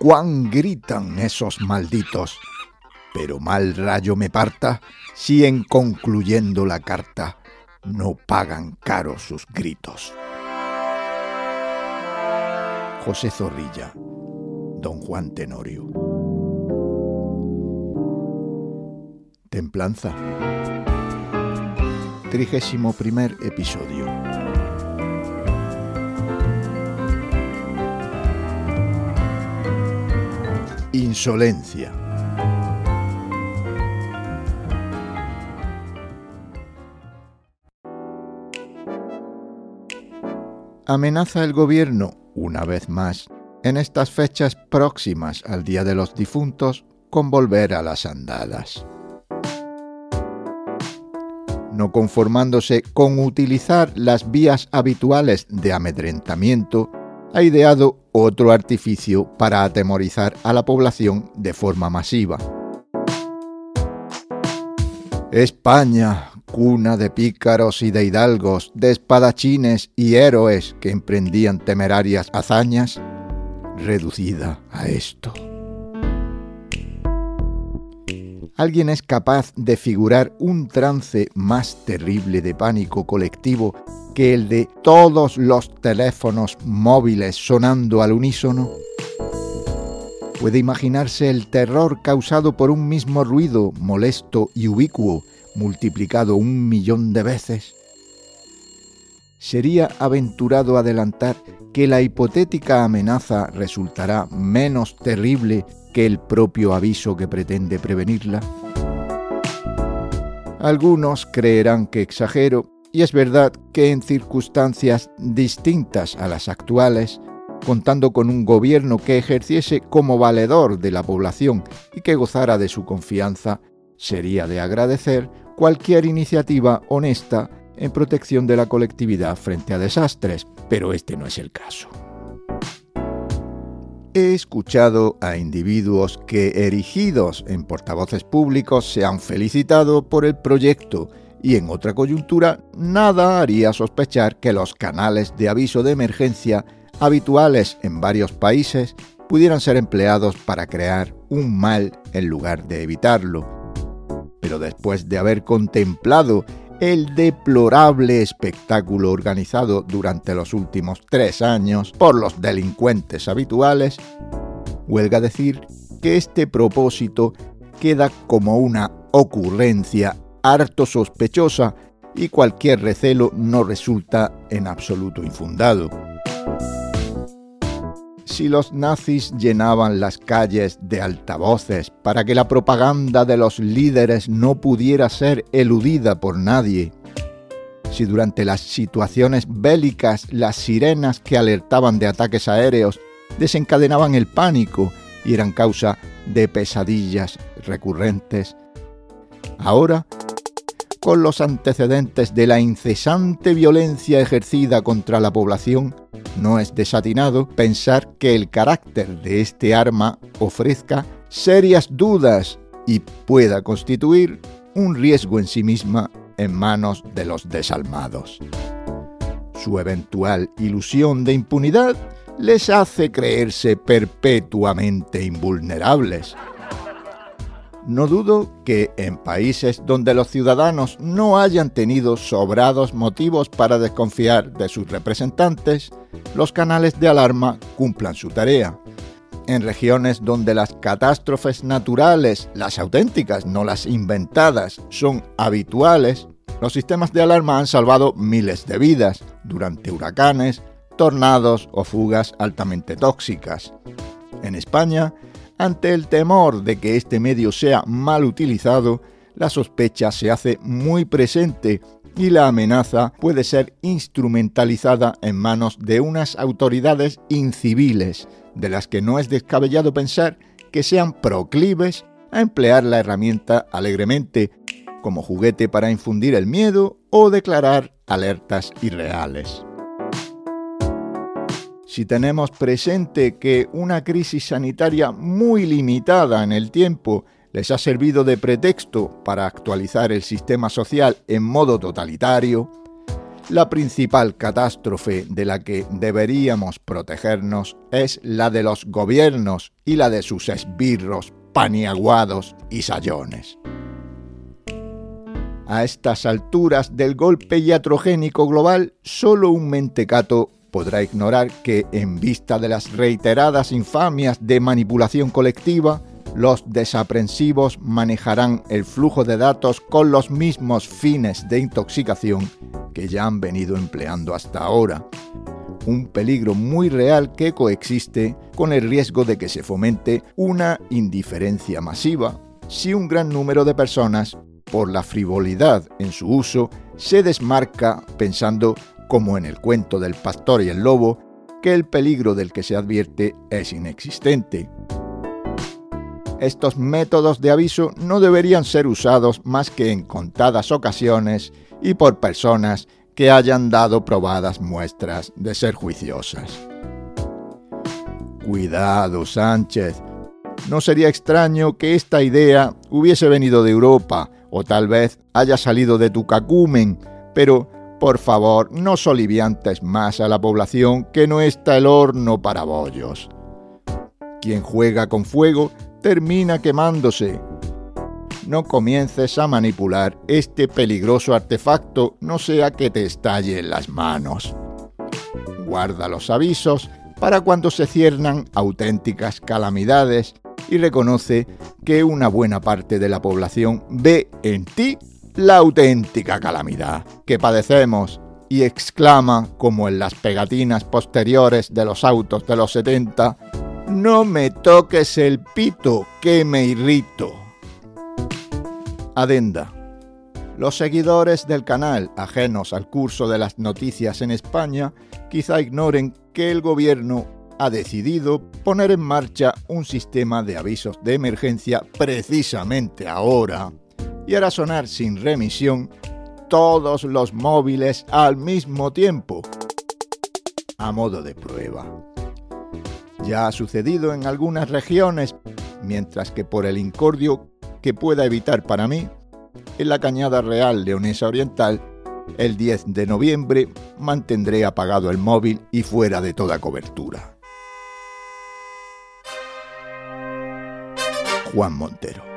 cuán gritan esos malditos. Pero mal rayo me parta si en concluyendo la carta no pagan caro sus gritos. José Zorrilla, Don Juan Tenorio. Templanza. Trigésimo primer episodio. Insolencia. Amenaza el gobierno, una vez más, en estas fechas próximas al Día de los Difuntos, con volver a las andadas. No conformándose con utilizar las vías habituales de amedrentamiento, ha ideado otro artificio para atemorizar a la población de forma masiva. España, cuna de pícaros y de hidalgos, de espadachines y héroes que emprendían temerarias hazañas, reducida a esto. ¿Alguien es capaz de figurar un trance más terrible de pánico colectivo que el de todos los teléfonos móviles sonando al unísono? Puede imaginarse el terror causado por un mismo ruido molesto y ubicuo multiplicado un millón de veces. Sería aventurado adelantar que la hipotética amenaza resultará menos terrible que el propio aviso que pretende prevenirla. Algunos creerán que exagero y es verdad que en circunstancias distintas a las actuales, contando con un gobierno que ejerciese como valedor de la población y que gozara de su confianza, sería de agradecer cualquier iniciativa honesta en protección de la colectividad frente a desastres, pero este no es el caso. He escuchado a individuos que, erigidos en portavoces públicos, se han felicitado por el proyecto y en otra coyuntura nada haría sospechar que los canales de aviso de emergencia habituales en varios países pudieran ser empleados para crear un mal en lugar de evitarlo. Pero después de haber contemplado el deplorable espectáculo organizado durante los últimos tres años por los delincuentes habituales, huelga decir que este propósito queda como una ocurrencia harto sospechosa y cualquier recelo no resulta en absoluto infundado. Si los nazis llenaban las calles de altavoces para que la propaganda de los líderes no pudiera ser eludida por nadie, si durante las situaciones bélicas las sirenas que alertaban de ataques aéreos desencadenaban el pánico y eran causa de pesadillas recurrentes, ahora con los antecedentes de la incesante violencia ejercida contra la población, no es desatinado pensar que el carácter de este arma ofrezca serias dudas y pueda constituir un riesgo en sí misma en manos de los desalmados. Su eventual ilusión de impunidad les hace creerse perpetuamente invulnerables no dudo que en países donde los ciudadanos no hayan tenido sobrados motivos para desconfiar de sus representantes, los canales de alarma cumplan su tarea. En regiones donde las catástrofes naturales, las auténticas, no las inventadas, son habituales, los sistemas de alarma han salvado miles de vidas durante huracanes, tornados o fugas altamente tóxicas. En España, ante el temor de que este medio sea mal utilizado, la sospecha se hace muy presente y la amenaza puede ser instrumentalizada en manos de unas autoridades inciviles, de las que no es descabellado pensar que sean proclives a emplear la herramienta alegremente, como juguete para infundir el miedo o declarar alertas irreales. Si tenemos presente que una crisis sanitaria muy limitada en el tiempo les ha servido de pretexto para actualizar el sistema social en modo totalitario, La principal catástrofe de la que deberíamos protegernos es la de los gobiernos y la de sus esbirros, paniaguados y sayones. A estas alturas del golpe iatrogénico global, solo un mentecato podrá ignorar que, en vista de las reiteradas infamias de manipulación colectiva, los desaprensivos manejarán el flujo de datos con los mismos fines de intoxicación que ya han venido empleando hasta ahora. Un peligro muy real que coexiste con el riesgo de que se fomente una indiferencia masiva si un gran número de personas, por la frivolidad en su uso, se desmarca pensando, como en el cuento del pastor y el lobo, que el peligro del que se advierte es inexistente estos métodos de aviso no deberían ser usados más que en contadas ocasiones y por personas que hayan dado probadas muestras de ser juiciosas. Cuidado, Sánchez. No sería extraño que esta idea hubiese venido de Europa o tal vez haya salido de tu cacumen, pero por favor no soliviantes más a la población que no está el horno para bollos. Quien juega con fuego termina quemándose. No comiences a manipular este peligroso artefacto, no sea que te estalle en las manos. Guarda los avisos para cuando se ciernan auténticas calamidades y reconoce que una buena parte de la población ve en ti la auténtica calamidad que padecemos y exclama, como en las pegatinas posteriores de los autos de los 70, no me toques el pito, que me irrito. Adenda. Los seguidores del canal, ajenos al curso de las noticias en España, quizá ignoren que el gobierno ha decidido poner en marcha un sistema de avisos de emergencia precisamente ahora y hará sonar sin remisión todos los móviles al mismo tiempo, a modo de prueba. Ya ha sucedido en algunas regiones, mientras que por el incordio que pueda evitar para mí, en la Cañada Real Leonesa Oriental, el 10 de noviembre mantendré apagado el móvil y fuera de toda cobertura. Juan Montero